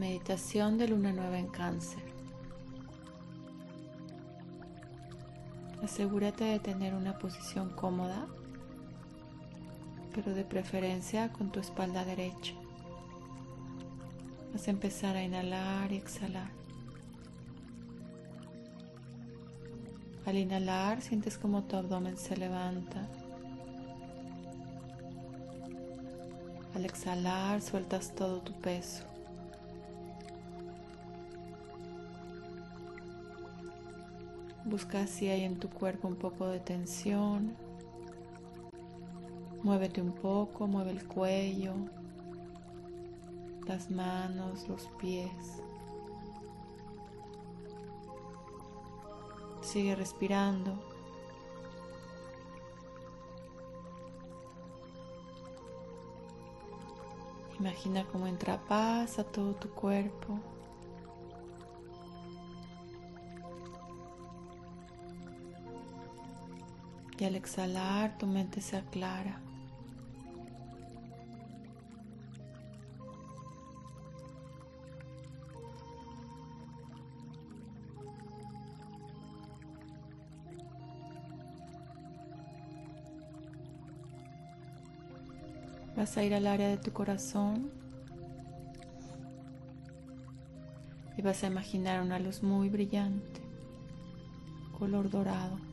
Meditación de luna nueva en cáncer. Asegúrate de tener una posición cómoda, pero de preferencia con tu espalda derecha. Vas a empezar a inhalar y exhalar. Al inhalar sientes como tu abdomen se levanta. Al exhalar sueltas todo tu peso. Busca si hay en tu cuerpo un poco de tensión. Muévete un poco, mueve el cuello, las manos, los pies. Sigue respirando. Imagina cómo entra paz a todo tu cuerpo. Y al exhalar tu mente se aclara. Vas a ir al área de tu corazón y vas a imaginar una luz muy brillante, color dorado,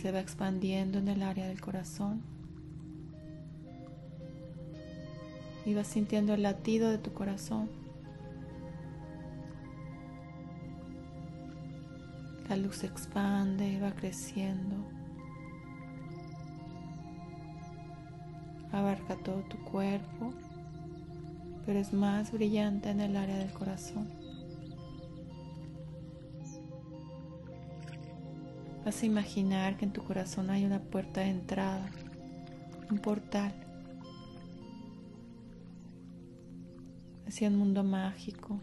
se va expandiendo en el área del corazón. Y vas sintiendo el latido de tu corazón. La luz se expande, va creciendo. abarca todo tu cuerpo, pero es más brillante en el área del corazón. Vas a imaginar que en tu corazón hay una puerta de entrada, un portal hacia un mundo mágico,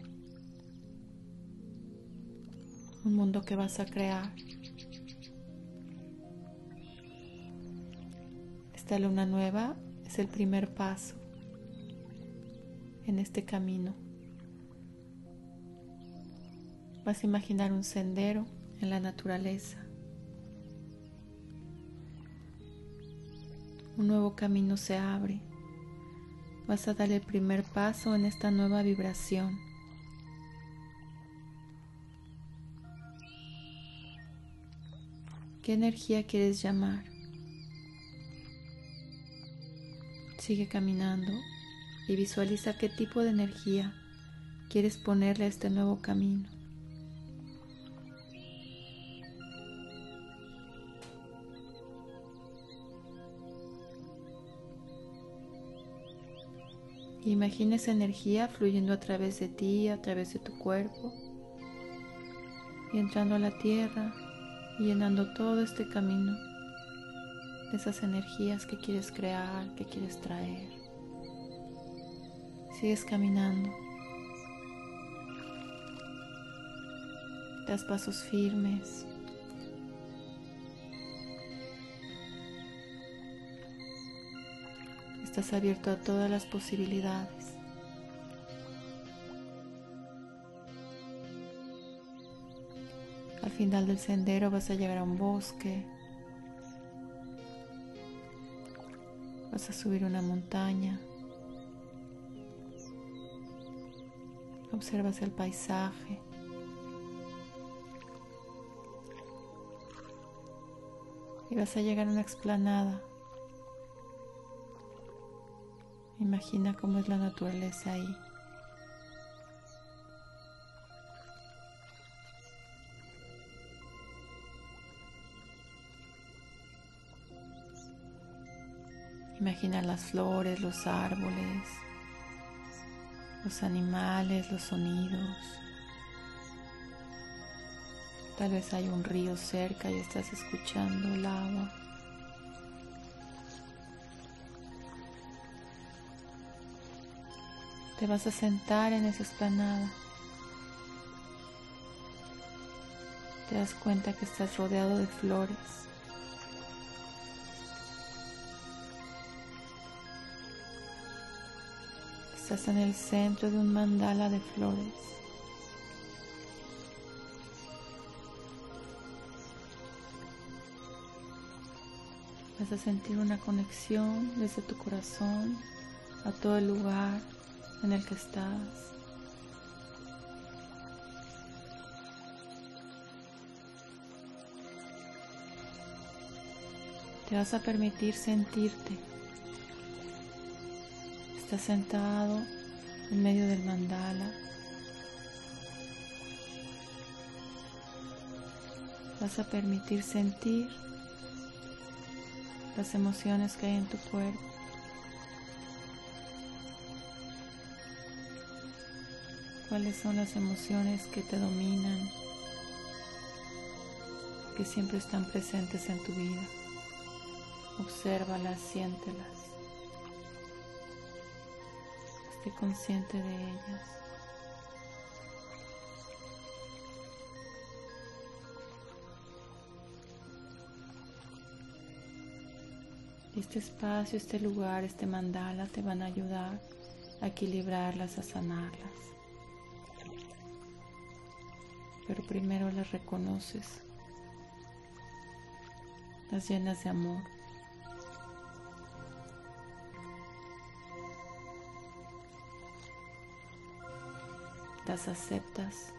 un mundo que vas a crear. Esta luna nueva es el primer paso en este camino. Vas a imaginar un sendero en la naturaleza. Un nuevo camino se abre. Vas a dar el primer paso en esta nueva vibración. ¿Qué energía quieres llamar? Sigue caminando y visualiza qué tipo de energía quieres ponerle a este nuevo camino. Imagina esa energía fluyendo a través de ti, a través de tu cuerpo, y entrando a la tierra y llenando todo este camino de esas energías que quieres crear, que quieres traer. Sigues caminando. Das pasos firmes. Estás abierto a todas las posibilidades. Al final del sendero vas a llegar a un bosque Vas a subir una montaña. Observas el paisaje. Y vas a llegar a una explanada. Imagina cómo es la naturaleza ahí. Imagina las flores, los árboles, los animales, los sonidos. Tal vez hay un río cerca y estás escuchando el agua. Te vas a sentar en esa esplanada. Te das cuenta que estás rodeado de flores. Estás en el centro de un mandala de flores. Vas a sentir una conexión desde tu corazón a todo el lugar en el que estás. Te vas a permitir sentirte. Estás sentado en medio del mandala. Vas a permitir sentir las emociones que hay en tu cuerpo. ¿Cuáles son las emociones que te dominan, que siempre están presentes en tu vida? Obsérvalas, siéntelas. Esté consciente de ellas. Este espacio, este lugar, este mandala te van a ayudar a equilibrarlas, a sanarlas. Pero primero las reconoces, las llenas de amor. las aceptas,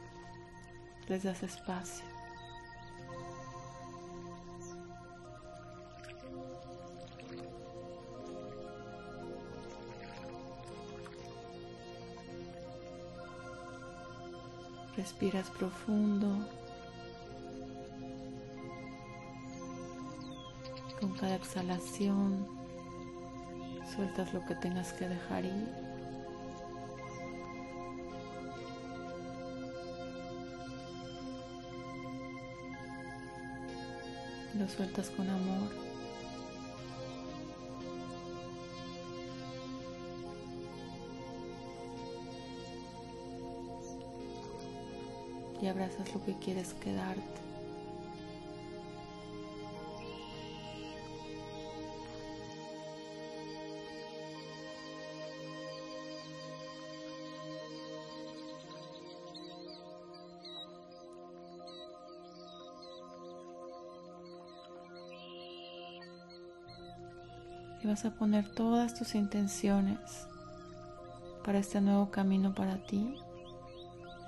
les das espacio. Respiras profundo. Con cada exhalación sueltas lo que tengas que dejar ir. lo sueltas con amor. Y abrazas lo que quieres quedarte. y vas a poner todas tus intenciones para este nuevo camino para ti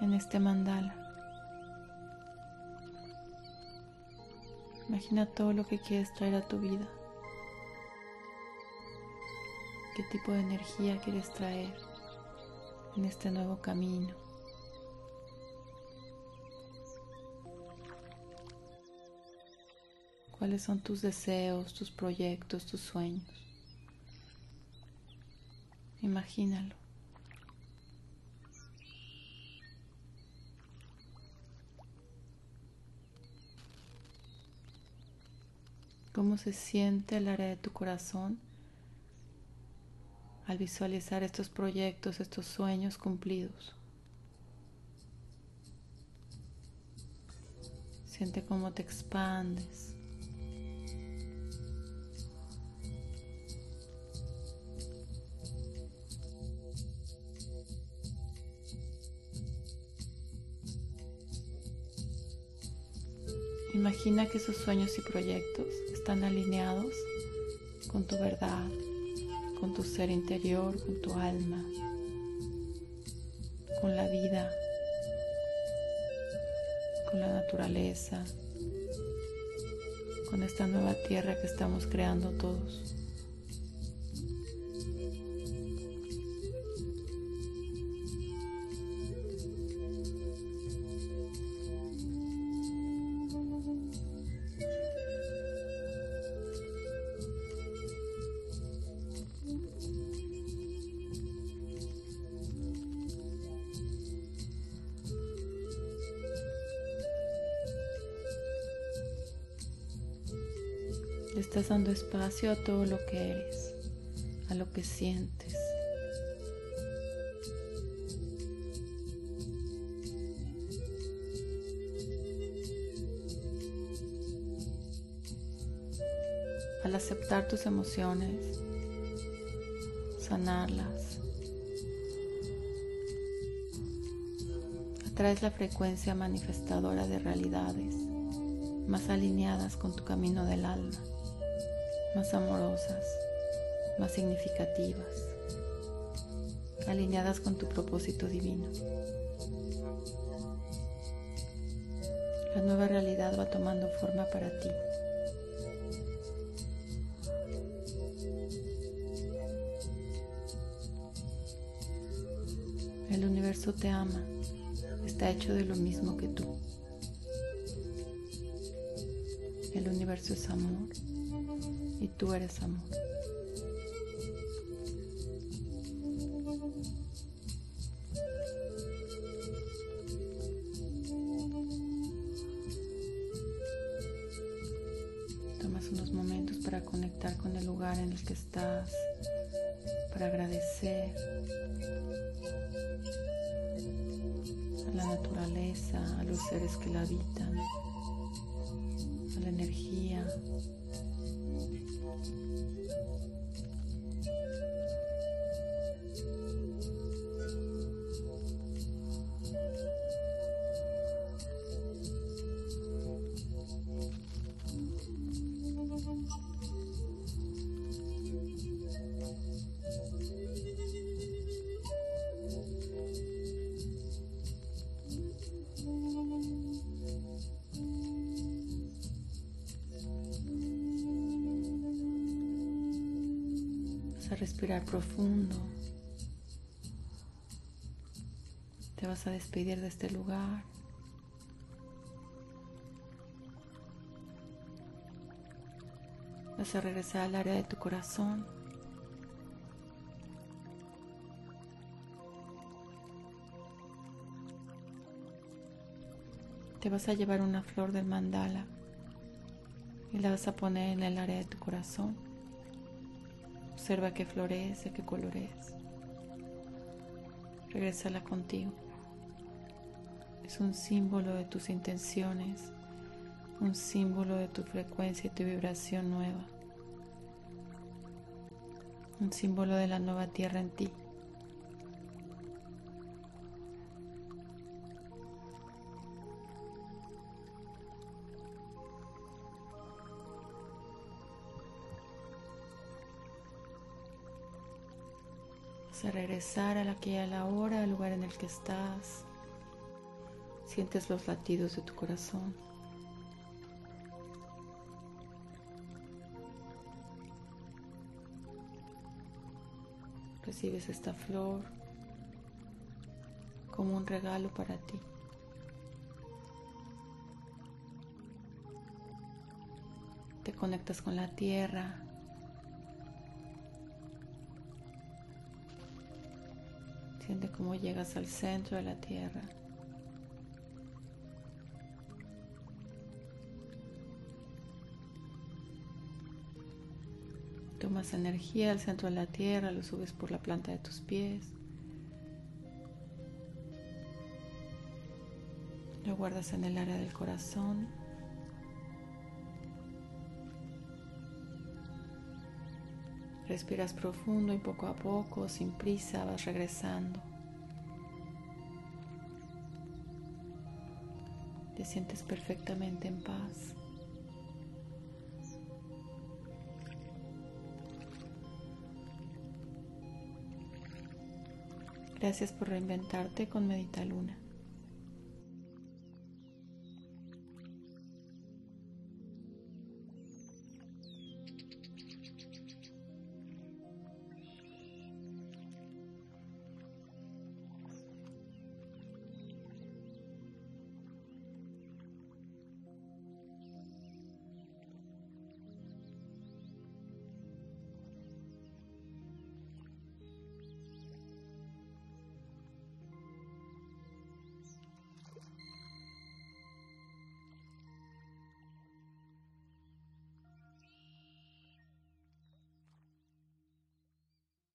en este mandala. Imagina todo lo que quieres traer a tu vida. ¿Qué tipo de energía quieres traer en este nuevo camino? ¿Cuáles son tus deseos, tus proyectos, tus sueños? Imagínalo. ¿Cómo se siente el área de tu corazón al visualizar estos proyectos, estos sueños cumplidos? Siente cómo te expandes. Imagina que esos sueños y proyectos están alineados con tu verdad, con tu ser interior, con tu alma, con la vida, con la naturaleza, con esta nueva tierra que estamos creando todos. Le estás dando espacio a todo lo que eres, a lo que sientes. Al aceptar tus emociones, sanarlas, atraes la frecuencia manifestadora de realidades más alineadas con tu camino del alma más amorosas, más significativas, alineadas con tu propósito divino. La nueva realidad va tomando forma para ti. El universo te ama, está hecho de lo mismo que tú. El universo es amor y tú eres amor. Tomas unos momentos para conectar con el lugar en el que estás, para agradecer a la naturaleza, a los seres que la habitan la energía. A respirar profundo. Te vas a despedir de este lugar. Vas a regresar al área de tu corazón. Te vas a llevar una flor del mandala y la vas a poner en el área de tu corazón. Observa qué florece, qué color es. Regrésala contigo. Es un símbolo de tus intenciones, un símbolo de tu frecuencia y tu vibración nueva. Un símbolo de la nueva tierra en ti. A regresar a la que a la hora, al lugar en el que estás. Sientes los latidos de tu corazón. Recibes esta flor como un regalo para ti. Te conectas con la tierra, llegas al centro de la tierra. Tomas energía al centro de la tierra, lo subes por la planta de tus pies. Lo guardas en el área del corazón. Respiras profundo y poco a poco, sin prisa, vas regresando. Te sientes perfectamente en paz. Gracias por reinventarte con Medita Luna.